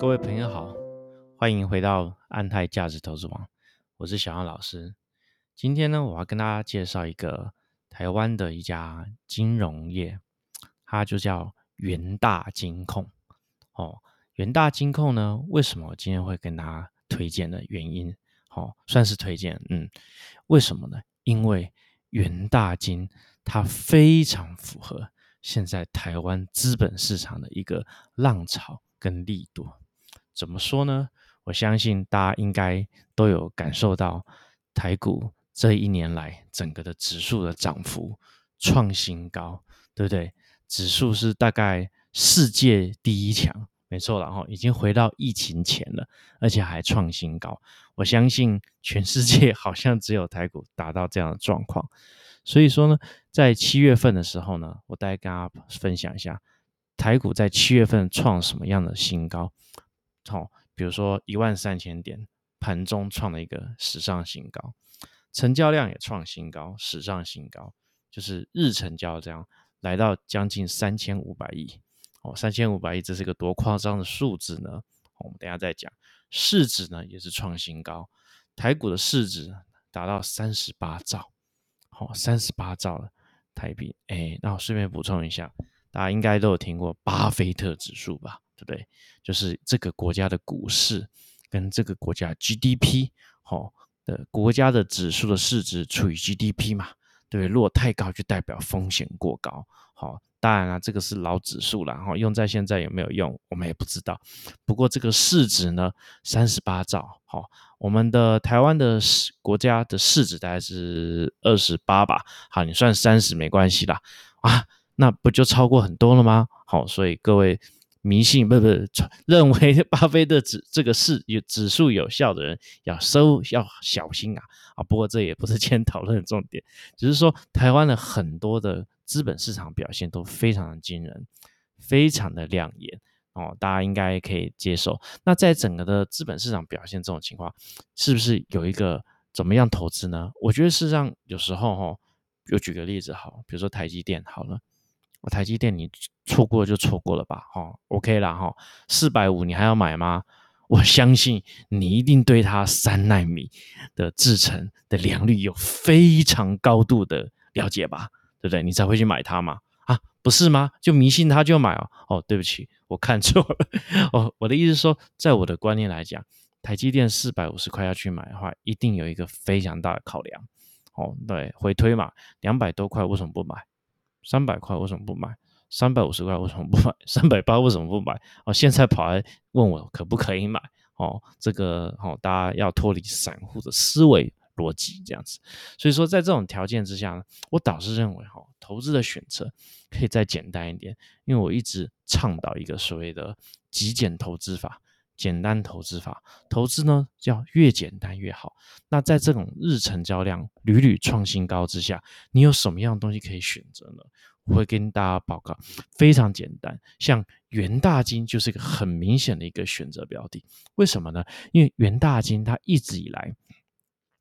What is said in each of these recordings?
各位朋友好，欢迎回到安泰价值投资网，我是小杨老师。今天呢，我要跟大家介绍一个台湾的一家金融业，它就叫元大金控。哦，元大金控呢，为什么我今天会跟大家推荐的原因？哦，算是推荐，嗯，为什么呢？因为元大金它非常符合现在台湾资本市场的一个浪潮跟力度。怎么说呢？我相信大家应该都有感受到台股这一年来整个的指数的涨幅创新高，对不对？指数是大概世界第一强，没错了哈，已经回到疫情前了，而且还创新高。我相信全世界 好像只有台股达到这样的状况。所以说呢，在七月份的时候呢，我大概跟大家分享一下台股在七月份创什么样的新高。好，比如说一万三千点，盘中创了一个史上新高，成交量也创新高，史上新高，就是日成交这样来到将近三千五百亿。哦，三千五百亿，这是个多夸张的数字呢？我们等下再讲。市值呢也是创新高，台股的市值达到三十八兆，好，三十八兆了台币。哎，那我顺便补充一下，大家应该都有听过巴菲特指数吧？对不对？就是这个国家的股市跟这个国家 GDP 好的国家的指数的市值除以 GDP 嘛，对不对？如果太高，就代表风险过高。好，当然了，这个是老指数了，哈，用在现在有没有用，我们也不知道。不过这个市值呢，三十八兆，好，我们的台湾的市国家的市值大概是二十八吧。好，你算三十没关系啦，啊，那不就超过很多了吗？好，所以各位。迷信 不不认为巴菲特指这个是有指数有效的人要收要小心啊啊！不过这也不是今天讨论的重点，只是说台湾的很多的资本市场表现都非常的惊人，非常的亮眼哦，大家应该可以接受。那在整个的资本市场表现这种情况，是不是有一个怎么样投资呢？我觉得事实上有时候哈，就举个例子好，比如说台积电好了。我台积电你错过就错过了吧，哈，OK 啦，哈，四百五你还要买吗？我相信你一定对它三纳米的制程的良率有非常高度的了解吧，对不对？你才会去买它嘛，啊，不是吗？就迷信它就买哦，哦，对不起，我看错了，哦，我的意思是说，在我的观念来讲，台积电四百五十块要去买的话，一定有一个非常大的考量，哦，对，回推嘛，两百多块为什么不买？三百块为什么不买？三百五十块为什么不买？三百八为什么不买？哦，现在跑来问我可不可以买？哦，这个哦，大家要脱离散户的思维逻辑这样子。所以说，在这种条件之下呢，我倒是认为哈，投资的选择可以再简单一点，因为我一直倡导一个所谓的极简投资法。简单投资法，投资呢要越简单越好。那在这种日成交量屡屡创新高之下，你有什么样的东西可以选择呢？我会跟大家报告，非常简单，像元大金就是一个很明显的一个选择标的。为什么呢？因为元大金它一直以来，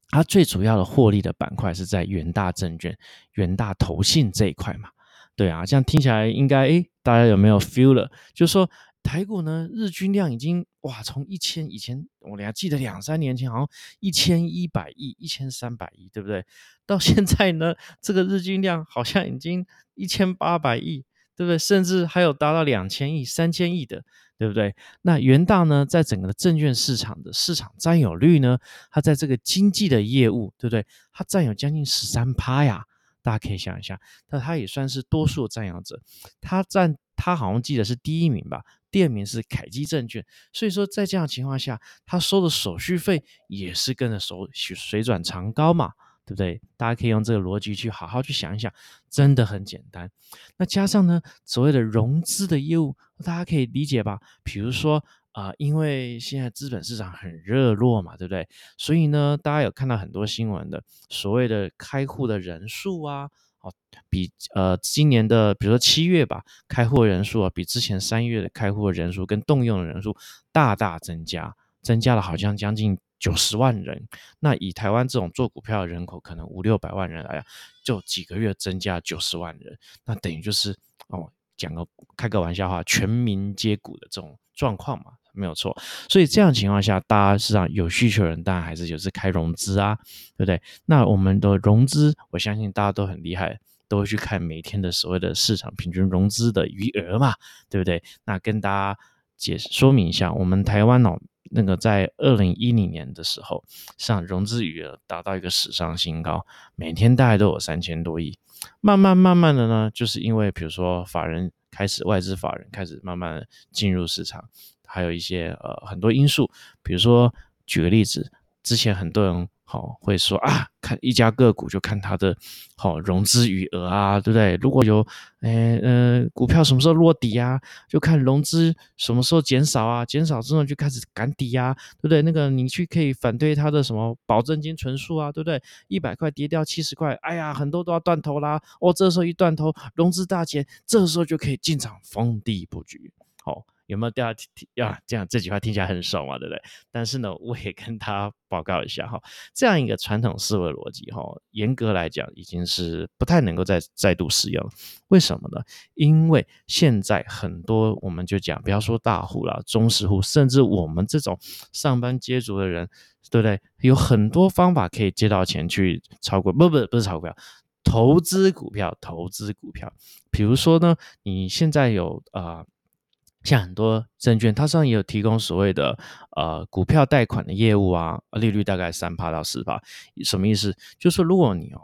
它最主要的获利的板块是在元大证券、元大投信这一块嘛。对啊，这样听起来应该诶，大家有没有 feel 了？就是说。台股呢，日均量已经哇，从一千以前，我俩记得两三年前好像一千一百亿、一千三百亿，对不对？到现在呢，这个日均量好像已经一千八百亿，对不对？甚至还有达到两千亿、三千亿的，对不对？那元大呢，在整个证券市场的市场占有率呢，它在这个经济的业务，对不对？它占有将近十三趴呀，大家可以想一下，那它也算是多数占有者，它占它好像记得是第一名吧。第二名是凯基证券，所以说在这样情况下，他收的手续费也是跟着手水转长高嘛，对不对？大家可以用这个逻辑去好好去想一想，真的很简单。那加上呢，所谓的融资的业务，大家可以理解吧？比如说啊，因为现在资本市场很热络嘛，对不对？所以呢，大家有看到很多新闻的所谓的开户的人数啊。哦，比呃今年的比如说七月吧，开户人数啊，比之前三月的开户人数跟动用的人数大大增加，增加了好像将近九十万人。那以台湾这种做股票的人口可能五六百万人来讲，就几个月增加九十万人，那等于就是哦，讲个开个玩笑话，全民皆股的这种状况嘛。没有错。所以这样情况下，大家市场有需求人，当然还是就是开融资啊，对不对？那我们的融资，我相信大家都很厉害，都会去看每天的所谓的市场平均融资的余额嘛，对不对？那跟大家解释说明一下，我们台湾哦。那个在二零一零年的时候，上融资余额达到一个史上新高，每天大概都有三千多亿。慢慢慢慢的呢，就是因为比如说法人开始外资法人开始慢慢进入市场，还有一些呃很多因素，比如说举个例子，之前很多人。好，会说啊，看一家个股就看它的好融资余额啊，对不对？如果有，诶呃，股票什么时候落底啊，就看融资什么时候减少啊，减少之后就开始赶底呀，对不对？那个你去可以反对它的什么保证金存数啊，对不对？一百块跌掉七十块，哎呀，很多都要断头啦。哦，这时候一断头，融资大减，这时候就可以进场逢低布局。好。有没有大家听听呀？这样这句话听起来很爽嘛，对不对？但是呢，我也跟他报告一下哈，这样一个传统思维逻辑哈，严格来讲已经是不太能够再再度使用。为什么呢？因为现在很多我们就讲，不要说大户了，中实户，甚至我们这种上班接足的人，对不对？有很多方法可以借到钱去炒股，不不不是炒股票，投资股票，投资股票。比如说呢，你现在有啊。像很多证券，它上也有提供所谓的呃股票贷款的业务啊，利率大概三趴到四趴，什么意思？就是如果你哦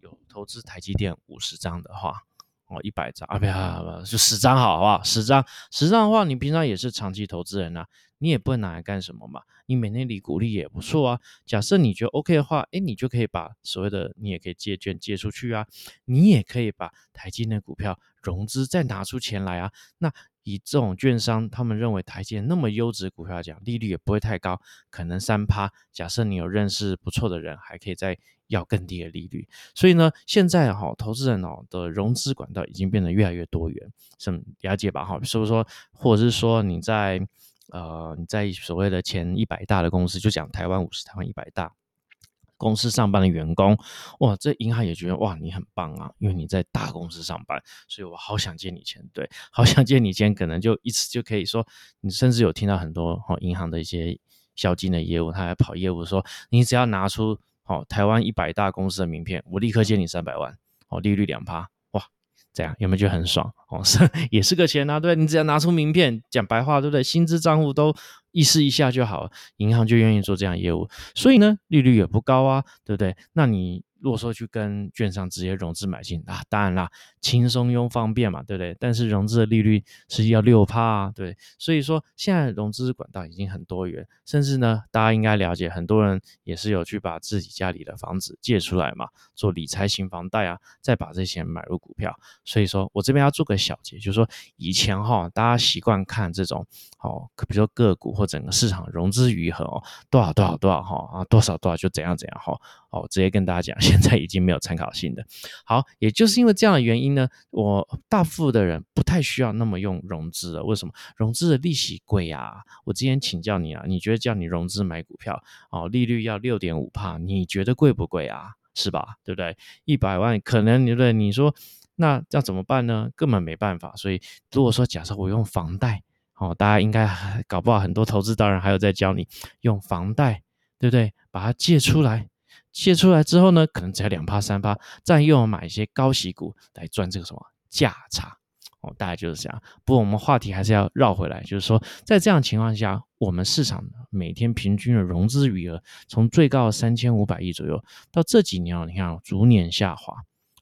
有投资台积电五十张的话，哦一百张啊不要不要就十张好，好不好？十张十张的话，你平常也是长期投资人啊，你也不会拿来干什么嘛？你每年领股利也不错啊。假设你觉得 OK 的话，哎，你就可以把所谓的你也可以借券借出去啊，你也可以把台积电股票融资再拿出钱来啊，那。以这种券商，他们认为台积那么优质股票讲，利率也不会太高，可能三趴。假设你有认识不错的人，还可以再要更低的利率。所以呢，现在哈，投资人哦的融资管道已经变得越来越多元，什么了解吧？哈，是不是说，或者是说你在呃你在所谓的前一百大的公司，就讲台湾五十、台湾一百大。公司上班的员工，哇，这银行也觉得哇，你很棒啊，因为你在大公司上班，所以我好想借你钱，对，好想借你钱，可能就一次就可以说，你甚至有听到很多哈银行的一些销金的业务，他还跑业务说，你只要拿出好台湾一百大公司的名片，我立刻借你三百万，哦，利率两趴，这样有没有觉得很爽？哦，是也是个钱啊，对，你只要拿出名片，讲白话，对不对？薪资账户都。意思一下就好了，银行就愿意做这样业务，所以呢，利率也不高啊，对不对？那你。如果说去跟券商直接融资买进啊，当然啦，轻松又方便嘛，对不对？但是融资的利率是要六趴啊，对。所以说现在融资管道已经很多元，甚至呢，大家应该了解，很多人也是有去把自己家里的房子借出来嘛，做理财型房贷啊，再把这钱买入股票。所以说我这边要做个小结，就是说以前哈，大家习惯看这种哦，比如说个股或整个市场融资余额哦，多少多少多少哈啊，多少多少就怎样怎样哈。哦，直接跟大家讲，现在已经没有参考性的。好，也就是因为这样的原因呢，我大部分的人不太需要那么用融资了。为什么？融资的利息贵啊！我之前请教你啊，你觉得叫你融资买股票，哦，利率要六点五帕，你觉得贵不贵啊？是吧？对不对？一百万可能对不对？你说那要怎么办呢？根本没办法。所以如果说假设我用房贷，哦，大家应该搞不好很多投资当然还有在教你用房贷，对不对？把它借出来。借出来之后呢，可能只要两趴三趴，再用买一些高息股来赚这个什么价差哦，大概就是这样。不过我们话题还是要绕回来，就是说在这样情况下，我们市场每天平均的融资余额从最高三千五百亿左右，到这几年哦，你看逐年下滑，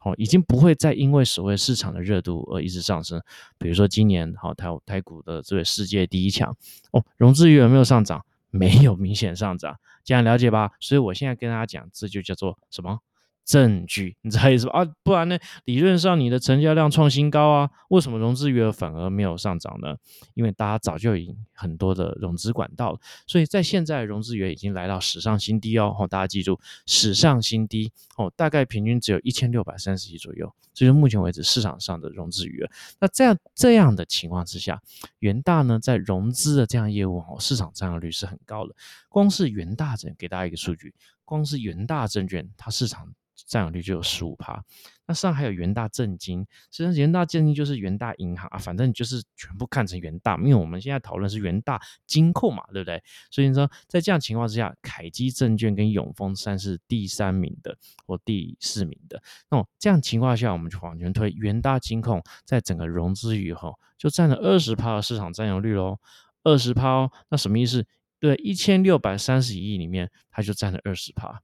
哦，已经不会再因为所谓市场的热度而一直上升。比如说今年好台台股的这位世界第一强哦，融资余额没有上涨，没有明显上涨。这样了解吧，所以我现在跟大家讲，这就叫做什么？证据，你知道意思吧？啊，不然呢？理论上你的成交量创新高啊，为什么融资余额反而没有上涨呢？因为大家早就已经很多的融资管道了，所以在现在融资余额已经来到史上新低哦。大家记住，史上新低哦，大概平均只有一千六百三十亿左右。这是目前为止市场上的融资余额。那这样这样的情况之下，元大呢在融资的这样业务哦，市场占有率是很高的。光是元大证给大家一个数据，光是元大证券它市场。占有率就有十五趴。那上还有元大正金，实际上元大正金就是元大银行啊，反正就是全部看成元大，因为我们现在讨论是元大金控嘛，对不对？所以说在这样情况之下，凯基证券跟永丰算是第三名的或第四名的。那这样情况下，我们就往前推，元大金控在整个融资以后就占了二十趴的市场占有率喽，二十趴哦，那什么意思？对，一千六百三十亿里面，它就占了二十趴。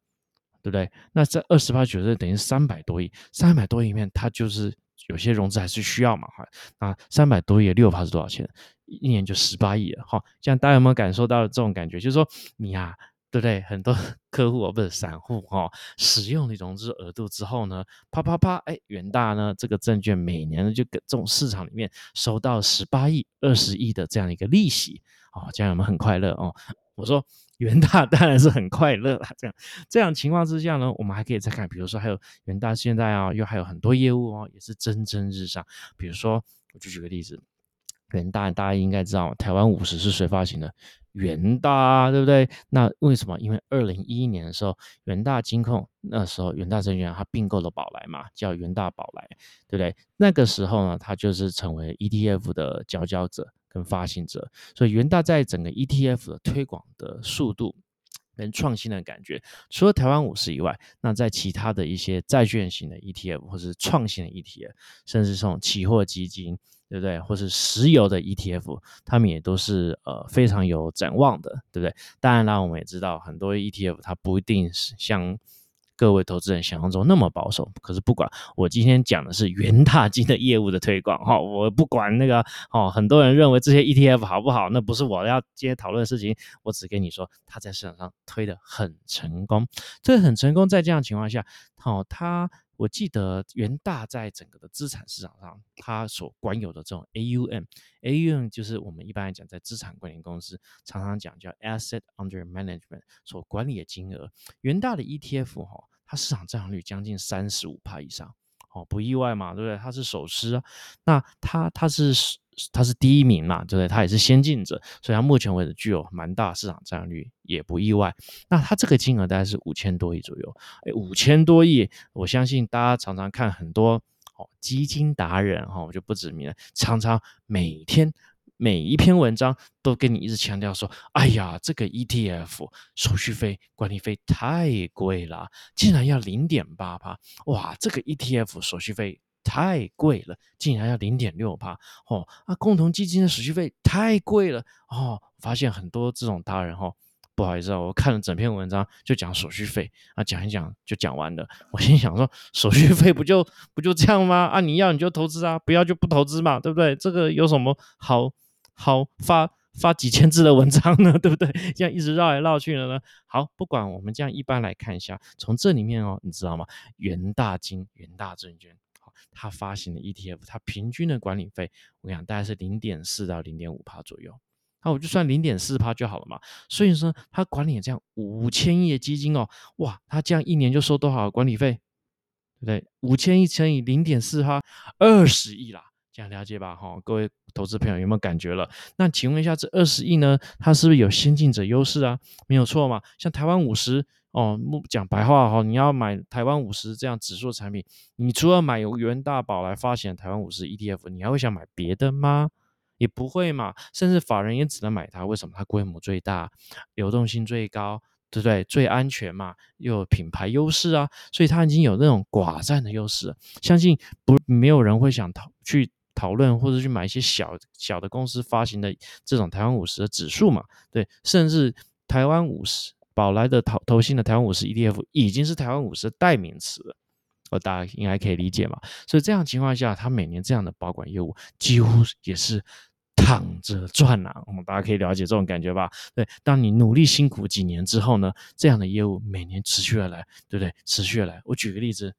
对不对？那这二十八九是等于三百多亿，三百多亿里面，它就是有些融资还是需要嘛，哈。那三百多亿六趴是多少钱？一年就十八亿了，哈。这样大家有没有感受到这种感觉？就是说你呀，对不对？很多 客户哦，不是散户哈，使用你融资额度之后呢，啪啪啪，哎，元大呢这个证券每年呢就跟这种市场里面收到十八亿、二十亿的这样一个利息，哦，这样我们很快乐哦。我说。元大当然是很快乐啦，这样这样情况之下呢，我们还可以再看，比如说还有元大现在啊，又还有很多业务哦，也是蒸蒸日上。比如说，我就举个例子，元大大家应该知道，台湾五十是谁发行的？元大，对不对？那为什么？因为二零一一年的时候，元大金控那时候元大证券它并购了宝来嘛，叫元大宝来，对不对？那个时候呢，它就是成为 ETF 的佼佼者。跟发行者，所以元大在整个 ETF 的推广的速度跟创新的感觉，除了台湾五十以外，那在其他的一些债券型的 ETF 或是创新的 ETF，甚至这种期货基金，对不对？或是石油的 ETF，他们也都是呃非常有展望的，对不对？当然啦，我们也知道很多 ETF 它不一定是像。各位投资人想象中那么保守，可是不管我今天讲的是元大金的业务的推广哈，我不管那个哦，很多人认为这些 ETF 好不好，那不是我要今天讨论的事情，我只跟你说他在市场上推的很成功，这很成功，在这样情况下，哦，他。我记得元大在整个的资产市场上，它所管有的这种 AUM，AUM 就是我们一般来讲在资产管理公司常常讲叫 Asset Under Management 所管理的金额。元大的 ETF 哈，它市场占有率将近三十五帕以上，哦，不意外嘛，对不对？它是首师啊，那它它是。它是第一名嘛，对不对？它也是先进者，所以它目前为止具有蛮大市场占有率，也不意外。那它这个金额大概是五千多亿左右，哎，五千多亿，我相信大家常常看很多哦基金达人哈，我就不指名了，常常每天每一篇文章都跟你一直强调说，哎呀，这个 ETF 手续费管理费太贵了，竟然要零点八八，哇，这个 ETF 手续费。太贵了，竟然要零点六帕哦！啊，共同基金的手续费太贵了哦！发现很多这种大人哈，不好意思啊，我看了整篇文章就讲手续费啊，讲一讲就讲完了。我心想说，手续费不就不就这样吗？啊，你要你就投资啊，不要就不投资嘛，对不对？这个有什么好好发发几千字的文章呢？对不对？这样一直绕来绕去的呢？好，不管我们这样一般来看一下，从这里面哦，你知道吗？元大金、元大证券。它发行的 ETF，它平均的管理费，我跟你讲大概是零点四到零点五帕左右，那我就算零点四帕就好了嘛。所以说，它管理这样五千亿的基金哦，哇，它这样一年就收多少管理费？对不对？五千亿乘以零点四哈，二十亿啦，这样了解吧？哈，各位投资朋友有没有感觉了？那请问一下，这二十亿呢，它是不是有先进者优势啊？没有错嘛，像台湾五十。哦，讲白话哈，你要买台湾五十这样指数产品，你除了买由元大宝来发行台湾五十 ETF，你还会想买别的吗？也不会嘛，甚至法人也只能买它。为什么？它规模最大，流动性最高，对不对？最安全嘛，又有品牌优势啊，所以它已经有那种寡占的优势。相信不没有人会想讨去讨论或者去买一些小小的公司发行的这种台湾五十的指数嘛？对，甚至台湾五十。宝来的投投信的台湾五十 ETF 已经是台湾五十的代名词了，哦，大家应该可以理解嘛。所以这样情况下，他每年这样的保管业务几乎也是躺着赚啊。我们大家可以了解这种感觉吧？对，当你努力辛苦几年之后呢，这样的业务每年持续而来，对不对？持续而来。我举个例子，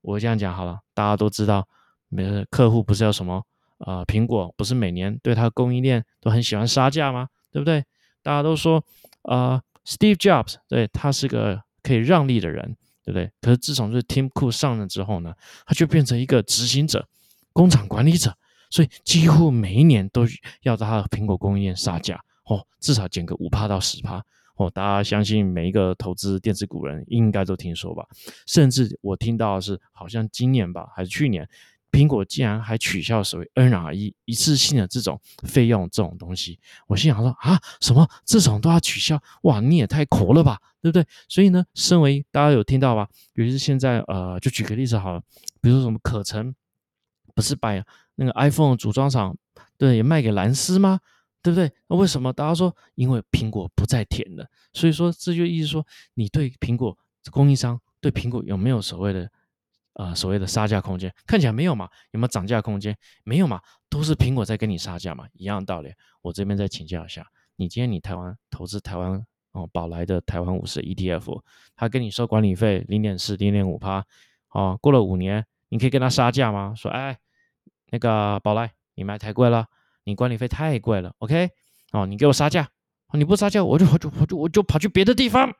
我这样讲好了，大家都知道，每客户不是要什么呃，苹果不是每年对它供应链都很喜欢杀价吗？对不对？大家都说啊。Steve Jobs，对他是个可以让利的人，对不对？可是自从是 Tim Cook 上任之后呢，他就变成一个执行者、工厂管理者，所以几乎每一年都要在他的苹果供应链杀价，哦，至少减个五帕到十帕。哦，大家相信每一个投资电子股人应该都听说吧？甚至我听到是，好像今年吧，还是去年，苹果竟然还取消所谓 NRE 一次性的这种费用这种东西。我心想说啊，什么这种都要取消？哇，你也太抠了吧，对不对？所以呢，身为大家有听到吧？比如是现在呃，就举个例子好了，比如说什么可成，不是把那个 iPhone 组装厂对也卖给蓝思吗？对不对？那为什么大家说？因为苹果不再甜了，所以说这就意思说，你对苹果供应商对苹果有没有所谓的呃所谓的杀价空间？看起来没有嘛？有没有涨价空间？没有嘛？都是苹果在跟你杀价嘛？一样的道理。我这边再请教一下，你今天你台湾投资台湾哦宝来的台湾五十 ETF，他跟你收管理费零点四、零点五趴，哦，过了五年，你可以跟他杀价吗？说哎，那个宝来，你买太贵了。你管理费太贵了，OK？哦，你给我杀价，你不杀价，我就我就我就我就跑去别的地方，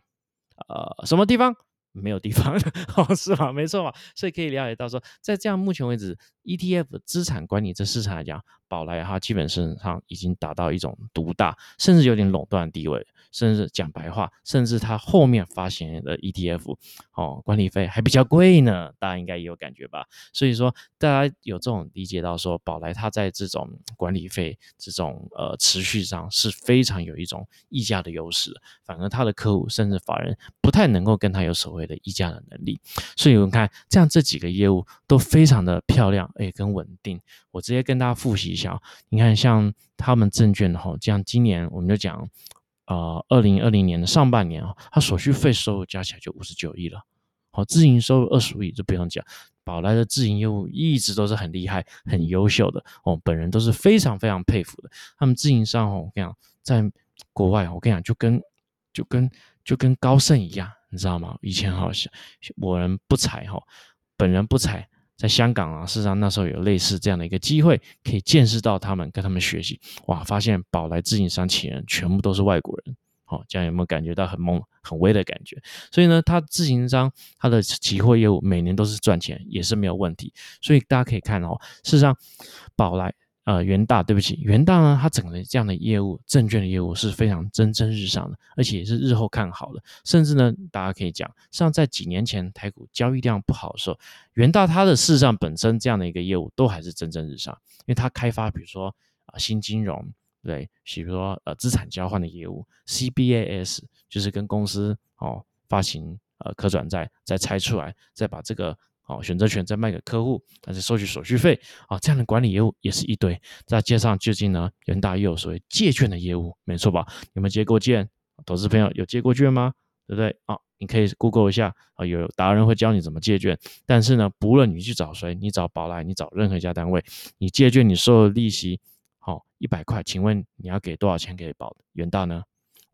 呃，什么地方？没有地方，哦，是吧？没错嘛，所以可以了解到说，在这样目前为止，ETF 资产管理这市场来讲，宝来哈基本上已经达到一种独大，甚至有点垄断地位。甚至讲白话，甚至他后面发行的 ETF，哦，管理费还比较贵呢，大家应该也有感觉吧？所以说，大家有这种理解到说，宝来它在这种管理费这种呃持续上是非常有一种溢价的优势，反而它的客户甚至法人不太能够跟他有所谓的溢价的能力。所以我们看这样这几个业务都非常的漂亮，哎，跟稳定。我直接跟大家复习一下，你看像他们证券哈，这样今年我们就讲。啊，二零二零年的上半年啊，它手续费收入加起来就五十九亿了。好，自营收入二十五亿，就不用讲。宝来的自营业务一直都是很厉害、很优秀的哦，本人都是非常非常佩服的。他们自营商哦，我跟你讲，在国外，我跟你讲，就跟就跟就跟高盛一样，你知道吗？以前好像我人不才哈，本人不才。在香港啊，事实上那时候有类似这样的一个机会，可以见识到他们，跟他们学习。哇，发现宝来自营商企人全部都是外国人，好，这样有没有感觉到很懵、很微的感觉？所以呢，他自营商他的期货业务每年都是赚钱，也是没有问题。所以大家可以看哦，事实上宝来。呃，元大，对不起，元大呢，它整个这样的业务，证券的业务是非常蒸蒸日上的，而且也是日后看好的。甚至呢，大家可以讲，像在几年前台股交易量不好的时候，元大它的事实上本身这样的一个业务都还是蒸蒸日上，因为它开发，比如说啊新金融，对，比如说呃资产交换的业务，CBAS 就是跟公司哦发行呃可转债，再拆出来，再把这个。哦，选择权再卖给客户，但是收取手续费啊，这样的管理业务也是一堆。再加上最近呢，元大又有所谓借券的业务，没错吧？有没有借过券？投资朋友有借过券吗？对不对？啊，你可以 Google 一下啊，有达人会教你怎么借券。但是呢，不论你去找谁，你找宝来，你找任何一家单位，你借券你收的利息，好一百块，请问你要给多少钱给宝元大呢？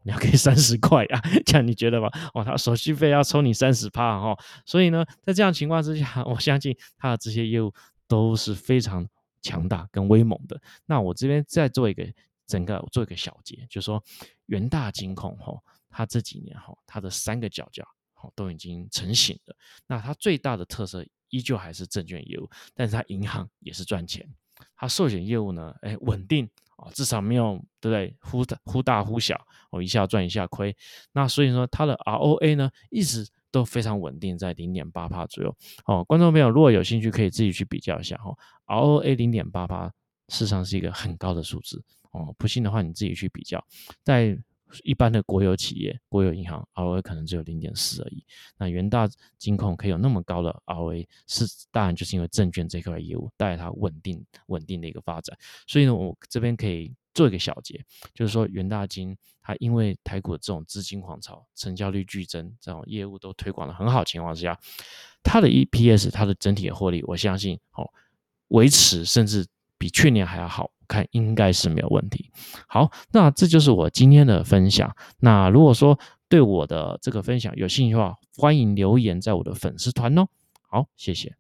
你要给三十 块啊，这样你觉得吧？哦，他手续费要抽你三十趴哈，所以呢，在这样情况之下，我相信他的这些业务都是非常强大跟威猛的。那我这边再做一个整个做一个小结，就是说元大金控哈，它这几年哈，它的三个角角好都已经成型了。那它最大的特色依旧还是证券业务，但是它银行也是赚钱，它寿险业务呢，哎，稳定。啊，至少没有对不对？忽大忽大忽小，我，一下赚一下亏。那所以说它的 ROA 呢，一直都非常稳定在零点八帕左右。哦，观众朋友如果有兴趣，可以自己去比较一下哈。ROA 零点八帕，事实上是一个很高的数字。哦，不信的话，你自己去比较，在。一般的国有企业、国有银行 ROA 可能只有零点四而已。那元大金控可以有那么高的 ROA，是当然就是因为证券这块业务带来它稳定、稳定的一个发展。所以呢，我这边可以做一个小结，就是说元大金它因为台股的这种资金狂潮、成交率剧增，这种业务都推广的很好情况之下，它的 EPS、它的整体的获利，我相信哦维持甚至比去年还要好。看应该是没有问题。好，那这就是我今天的分享。那如果说对我的这个分享有兴趣的话，欢迎留言在我的粉丝团哦。好，谢谢。